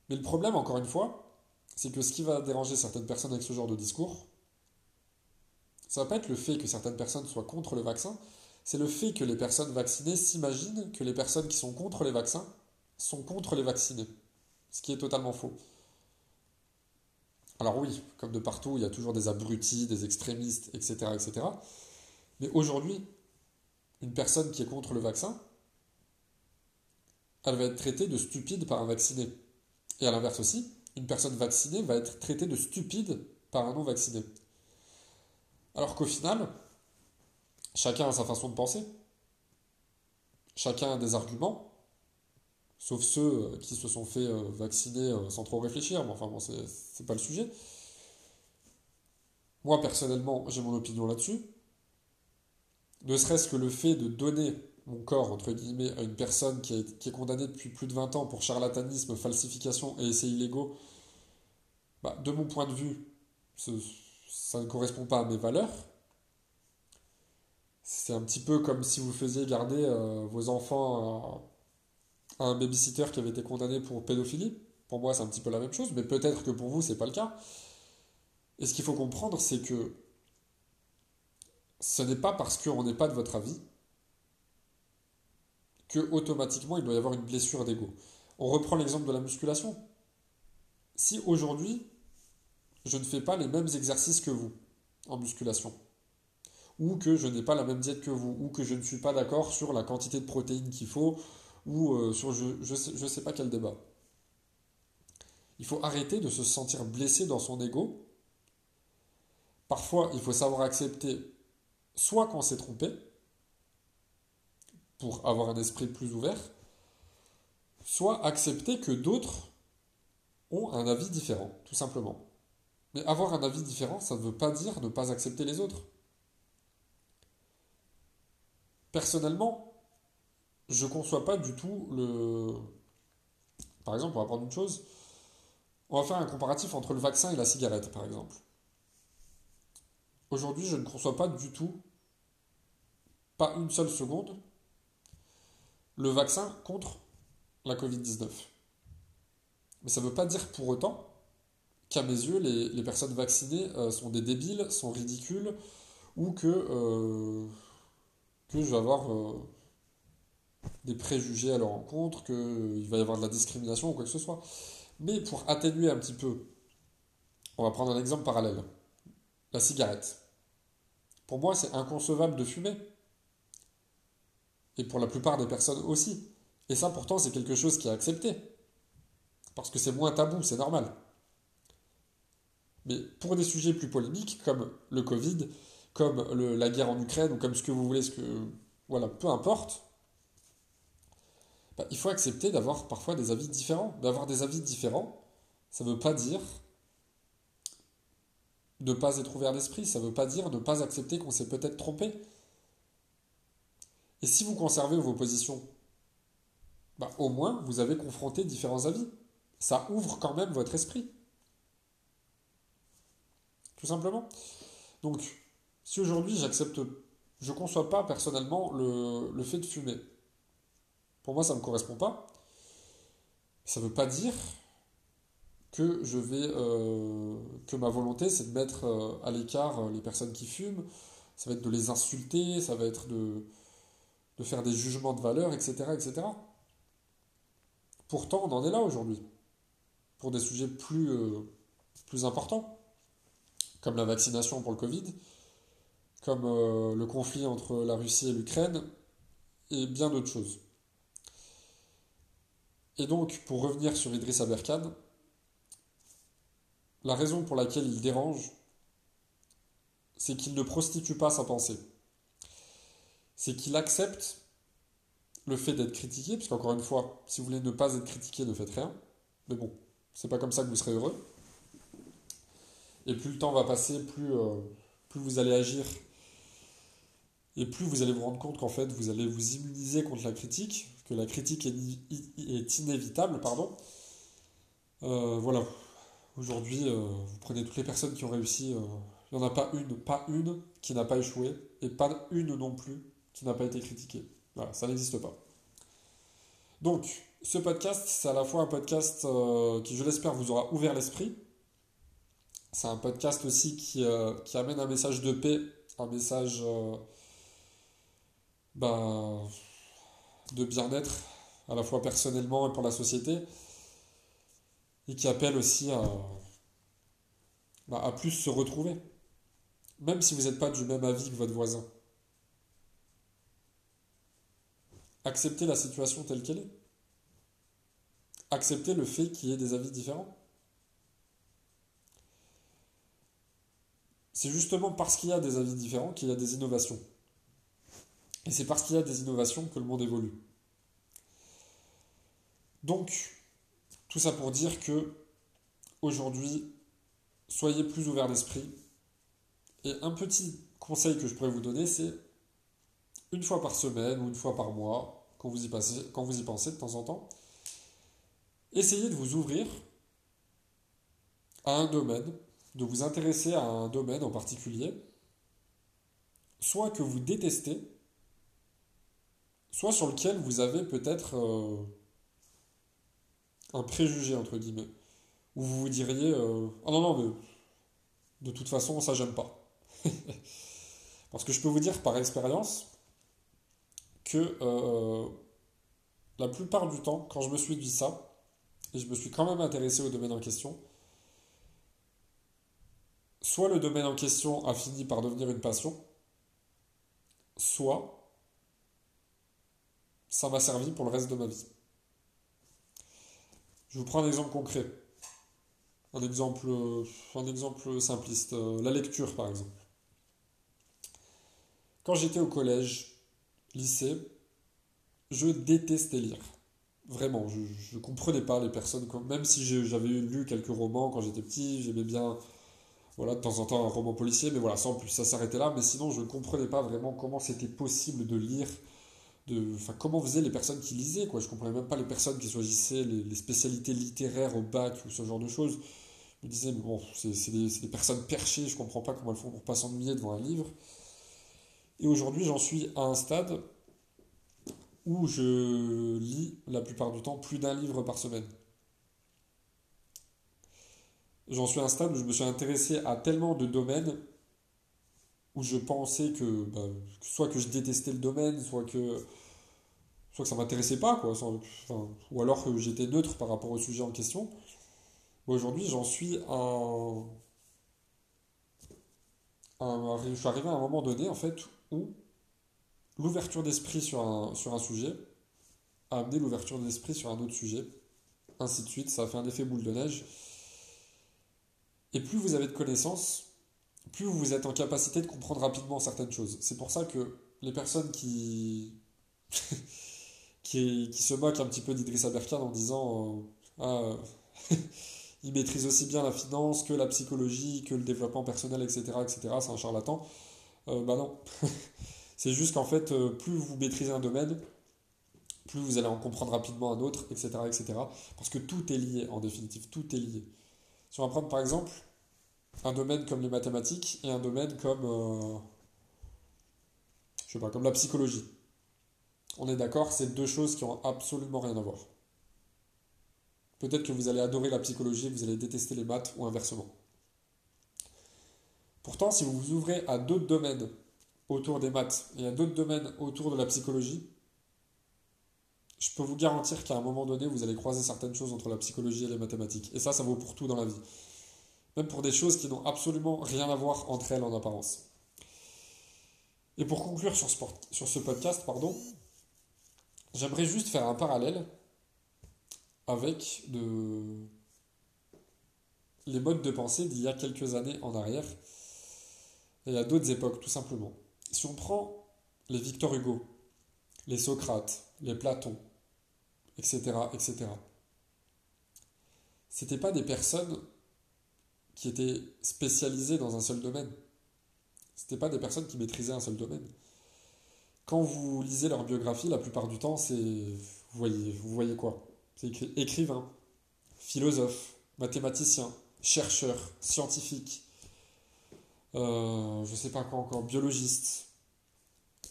Mais le problème, encore une fois, c'est que ce qui va déranger certaines personnes avec ce genre de discours, ça va pas être le fait que certaines personnes soient contre le vaccin, c'est le fait que les personnes vaccinées s'imaginent que les personnes qui sont contre les vaccins sont contre les vaccinés. Ce qui est totalement faux. Alors oui, comme de partout, il y a toujours des abrutis, des extrémistes, etc. etc. Mais aujourd'hui, une personne qui est contre le vaccin, elle va être traitée de stupide par un vacciné. Et à l'inverse aussi, une personne vaccinée va être traitée de stupide par un non vacciné. Alors qu'au final, chacun a sa façon de penser. Chacun a des arguments, sauf ceux qui se sont fait euh, vacciner euh, sans trop réfléchir, mais enfin bon, c'est pas le sujet. Moi, personnellement, j'ai mon opinion là-dessus. Ne serait-ce que le fait de donner mon corps, entre guillemets, à une personne qui est, condamnée depuis plus de 20 ans pour charlatanisme, falsification et essais illégaux, bah, de mon point de vue, ça ne correspond pas à mes valeurs. C'est un petit peu comme si vous faisiez garder euh, vos enfants à, un babysitter qui avait été condamné pour pédophilie. Pour moi, c'est un petit peu la même chose, mais peut-être que pour vous, c'est pas le cas. Et ce qu'il faut comprendre, c'est que ce n'est pas parce qu'on n'est pas de votre avis que automatiquement il doit y avoir une blessure d'ego. On reprend l'exemple de la musculation. Si aujourd'hui, je ne fais pas les mêmes exercices que vous en musculation, ou que je n'ai pas la même diète que vous, ou que je ne suis pas d'accord sur la quantité de protéines qu'il faut, ou euh, sur je ne sais, je sais pas quel débat. Il faut arrêter de se sentir blessé dans son ego. Parfois, il faut savoir accepter soit qu'on s'est trompé, pour avoir un esprit plus ouvert, soit accepter que d'autres ont un avis différent, tout simplement. Mais avoir un avis différent, ça ne veut pas dire ne pas accepter les autres. Personnellement, je ne conçois pas du tout le... Par exemple, on va prendre une chose. On va faire un comparatif entre le vaccin et la cigarette, par exemple. Aujourd'hui, je ne conçois pas du tout, pas une seule seconde, le vaccin contre la Covid-19. Mais ça ne veut pas dire pour autant qu'à mes yeux, les, personnes vaccinées euh, sont des débiles, sont ridicules, ou que, euh, que je vais avoir euh, des préjugés à leur encontre, qu'il va y avoir de la discrimination ou quoi que ce soit. Mais pour atténuer un petit peu, on va prendre un exemple parallèle. La cigarette. Pour moi, c'est inconcevable de fumer. Et pour la plupart des personnes aussi. Et ça, pourtant, c'est quelque chose qui est accepté. Parce que c'est moins tabou, c'est normal. Mais pour des sujets plus polémiques, comme le Covid, comme la guerre en Ukraine, ou comme ce que vous voulez, ce que. Voilà, peu importe, bah, il faut accepter d'avoir parfois des avis différents. D'avoir des avis différents, ça ne veut pas dire ne pas être ouvert d'esprit, ça ne veut pas dire ne pas accepter qu'on s'est peut-être trompé. Et si vous conservez vos positions, bah, au moins vous avez confronté différents avis. Ça ouvre quand même votre esprit. Tout simplement. Donc, si aujourd'hui j'accepte, je ne conçois pas personnellement le, fait de fumer, pour moi ça ne me correspond pas, ça ne veut pas dire que je vais euh, que ma volonté c'est de mettre euh, à l'écart euh, les personnes qui fument ça va être de les insulter ça va être de de faire des jugements de valeur, etc., etc. Pourtant, on en est là aujourd'hui, pour des sujets plus, plus importants, comme la vaccination pour le Covid, comme euh, le conflit entre la Russie et l'Ukraine, et bien d'autres choses. Et donc, pour revenir sur Idriss Aberkan, la raison pour laquelle il dérange, c'est qu'il ne prostitue pas sa pensée c'est qu'il accepte le fait d'être critiqué, parce qu'encore une fois, si vous voulez ne pas être critiqué, ne faites rien. Mais bon, c'est pas comme ça que vous serez heureux. Et plus le temps va passer, plus, euh, plus vous allez agir, et plus vous allez vous rendre compte qu'en fait, vous allez vous immuniser contre la critique, que la critique est, inévitable, pardon. Euh, voilà. Aujourd'hui, euh, vous prenez toutes les personnes qui ont réussi, il n'y en a pas une, pas une qui n'a pas échoué, et pas une non plus qui n'a pas été critiqué. Voilà, ça n'existe pas. Donc, ce podcast, c'est à la fois un podcast euh, qui, je l'espère, vous aura ouvert l'esprit. C'est un podcast aussi qui, euh, qui, amène un message de paix, un message euh, ben, de bien-être, à la fois personnellement et pour la société, et qui appelle aussi à, ben, à plus se retrouver, même si vous n'êtes pas du même avis que votre voisin. accepter la situation telle qu'elle est. Accepter le fait qu'il y ait des avis différents. C'est justement parce qu'il y a des avis différents qu'il y a des innovations. Et c'est parce qu'il y a des innovations que le monde évolue. Donc, tout ça pour dire que aujourd'hui, soyez plus ouverts d'esprit. Et un petit conseil que je pourrais vous donner, c'est une fois par semaine ou une fois par mois, quand vous y, quand vous y pensez de temps en temps, essayez de vous ouvrir à un domaine, de vous intéresser à un domaine en particulier, soit que vous détestez, soit sur lequel vous avez peut-être euh, un préjugé, entre guillemets, où vous vous diriez euh, Ah non, non, mais de toute façon, ça, j'aime pas. Parce que je peux vous dire par expérience que euh, la plupart du temps, quand je me suis dit ça, et je me suis quand même intéressé au domaine en question, soit le domaine en question a fini par devenir une passion, soit ça m'a servi pour le reste de ma vie. Je vous prends un exemple concret. Un exemple, un exemple simpliste. Euh, la lecture, par exemple. Quand j'étais au collège, lycée, je détestais lire. Vraiment, je ne comprenais pas les personnes. Même si j'avais lu quelques romans quand j'étais petit, j'aimais bien, voilà, de temps en temps un roman policier, mais voilà, plus, ça s'arrêtait là. Mais sinon, je ne comprenais pas vraiment comment c'était possible de lire comment faisaient les personnes qui lisaient, quoi. Je comprenais même pas les personnes qui choisissaient les, spécialités littéraires au bac ou ce genre de choses. Je me disais, bon, c'est des, personnes perchées, je comprends pas comment elles font pour pas s'ennuyer devant un livre. Et aujourd'hui, j'en suis à un stade où je lis la plupart du temps plus d'un livre par semaine. J'en suis à un stade où je me suis intéressé à tellement de domaines où je pensais que bah, soit que je détestais le domaine, soit que soit que ça m'intéressait pas, ou alors que j'étais neutre par rapport au sujet en question. Aujourd'hui, j'en suis à, Je suis arrivé à un moment donné, en fait, où l'ouverture d'esprit sur un, sur un sujet a amené l'ouverture d'esprit sur un autre sujet, ainsi de suite, ça a fait un effet boule de neige. Et plus vous avez de connaissances, plus vous êtes en capacité de comprendre rapidement certaines choses. C'est pour ça que les personnes qui, qui, se moquent un petit peu d'Idriss Aberkan en disant euh, ah, il maîtrise aussi bien la finance que la psychologie, que le développement personnel, etc., etc., c'est un charlatan. Euh, bah non. c'est juste qu'en fait, euh, plus vous maîtrisez un domaine, plus vous allez en comprendre rapidement un autre, etc., etc. Parce que tout est lié, en définitive, tout est lié. Si on va prendre par exemple un domaine comme les mathématiques et un domaine comme, euh, je sais pas, comme la psychologie. On est d'accord, c'est deux choses qui ont absolument rien à voir. Peut-être que vous allez adorer la psychologie vous allez détester les maths ou inversement. Pourtant, si vous vous ouvrez à d'autres domaines autour des maths et à d'autres domaines autour de la psychologie, je peux vous garantir qu'à un moment donné, vous allez croiser certaines choses entre la psychologie et les mathématiques. Et ça, ça vaut pour tout dans la vie même pour des choses qui n'ont absolument rien à voir entre elles en apparence. Et pour conclure sur ce, podcast, pardon, j'aimerais juste faire un parallèle avec les modes de pensée d'il y a quelques années en arrière et à d'autres époques, tout simplement. Si on prend les Victor Hugo, les Socrates, les Platon, etc., etc., c'était pas des personnes qui étaient spécialisés dans un seul domaine. Ce n'étaient pas des personnes qui maîtrisaient un seul domaine. Quand vous lisez leur biographie, la plupart du temps, c'est. Vous voyez, vous voyez quoi? C'est écrivain, philosophe, mathématicien, chercheur, scientifique, euh, je sais pas quoi encore, biologiste,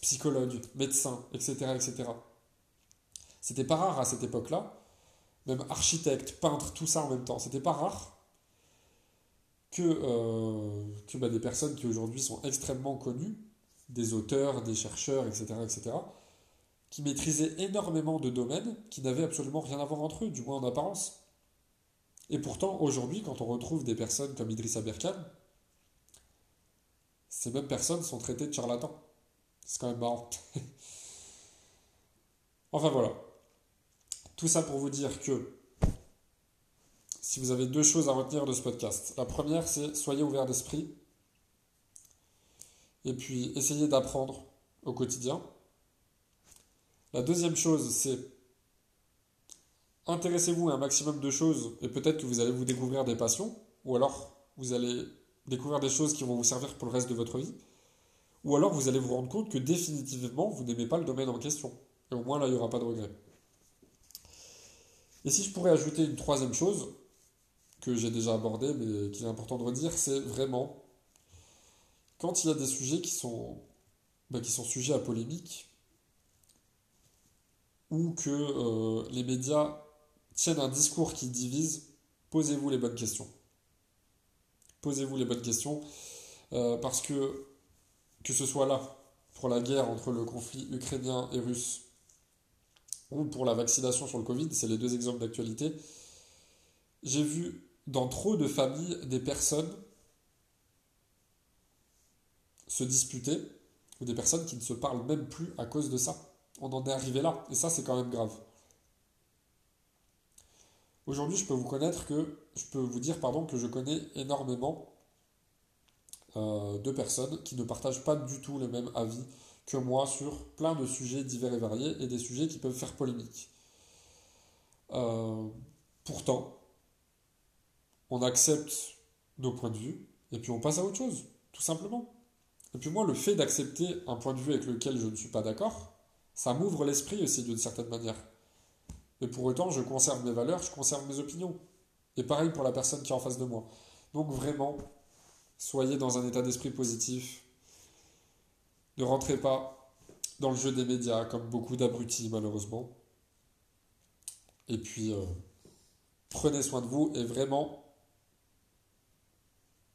psychologue, médecin, etc. etc. C'était pas rare à cette époque-là, même architecte, peintre, tout ça en même temps. C'était pas rare que, euh, que bah, des personnes qui aujourd'hui sont extrêmement connues, des auteurs, des chercheurs, etc., etc., qui maîtrisaient énormément de domaines qui n'avaient absolument rien à voir entre eux, du moins en apparence. Et pourtant, aujourd'hui, quand on retrouve des personnes comme Idriss Aberkan, ces mêmes personnes sont traitées de charlatans. C'est quand même marrant. enfin voilà. Tout ça pour vous dire que si vous avez deux choses à retenir de ce podcast. La première, c'est soyez ouvert d'esprit. Et puis, essayez d'apprendre au quotidien. La deuxième chose, c'est intéressez-vous à un maximum de choses et peut-être que vous allez vous découvrir des passions, ou alors vous allez découvrir des choses qui vont vous servir pour le reste de votre vie, ou alors vous allez vous rendre compte que définitivement vous n'aimez pas le domaine en question. Et au moins là, il n'y aura pas de regret. Et si je pourrais ajouter une troisième chose, que j'ai déjà abordé, mais qu'il est important de redire, c'est vraiment quand il y a des sujets qui sont, bah, qui sont sujets à polémique, ou que euh, les médias tiennent un discours qui divise, posez-vous les bonnes questions. Posez-vous les bonnes questions, euh, parce que que ce soit là, pour la guerre entre le conflit ukrainien et russe, ou pour la vaccination sur le Covid, c'est les deux exemples d'actualité, j'ai vu dans trop de familles des personnes se disputer, ou des personnes qui ne se parlent même plus à cause de ça. On en est arrivé là, et ça c'est quand même grave. Aujourd'hui, je peux vous connaître que je peux vous dire pardon que je connais énormément euh, de personnes qui ne partagent pas du tout le même avis que moi sur plein de sujets divers et variés et des sujets qui peuvent faire polémique. Euh, pourtant, on accepte nos points de vue et puis on passe à autre chose, tout simplement. Et puis moi, le fait d'accepter un point de vue avec lequel je ne suis pas d'accord, ça m'ouvre l'esprit aussi d'une certaine manière. Et pour autant, je conserve mes valeurs, je conserve mes opinions. Et pareil pour la personne qui est en face de moi. Donc vraiment, soyez dans un état d'esprit positif. Ne rentrez pas dans le jeu des médias comme beaucoup d'abrutis malheureusement. Et puis, euh, prenez soin de vous et vraiment,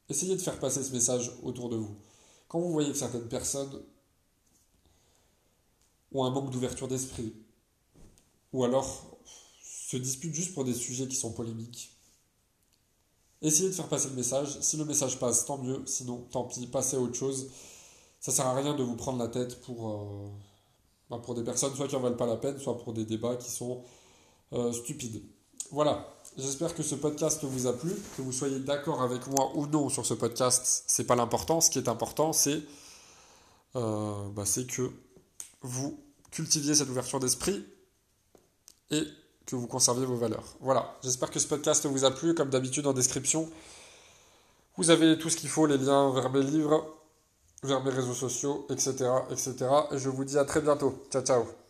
essayez de faire passer ce message autour de vous. Quand vous voyez que certaines personnes ont un manque d'ouverture d'esprit, ou alors se disputent juste pour des sujets qui sont polémiques. Essayez de faire passer le message. Si le message passe, tant mieux. Sinon, tant pis, passez à autre chose. Ça sert à rien de vous prendre la tête pour, euh, bah, des personnes soit qui en valent pas la peine, soit pour des débats qui sont euh, stupides. Voilà. J'espère que ce podcast vous a plu, que vous soyez d'accord avec moi ou non sur ce podcast. C'est pas l'important. Ce qui est important, c'est euh, bah, que vous cultiviez cette ouverture d'esprit et que vous conserviez vos valeurs. Voilà, j'espère que ce podcast vous a plu. Comme d'habitude en description, vous avez tout ce qu'il faut, les liens vers mes livres, vers mes réseaux sociaux, etc. etc. Et je vous dis à très bientôt. Ciao ciao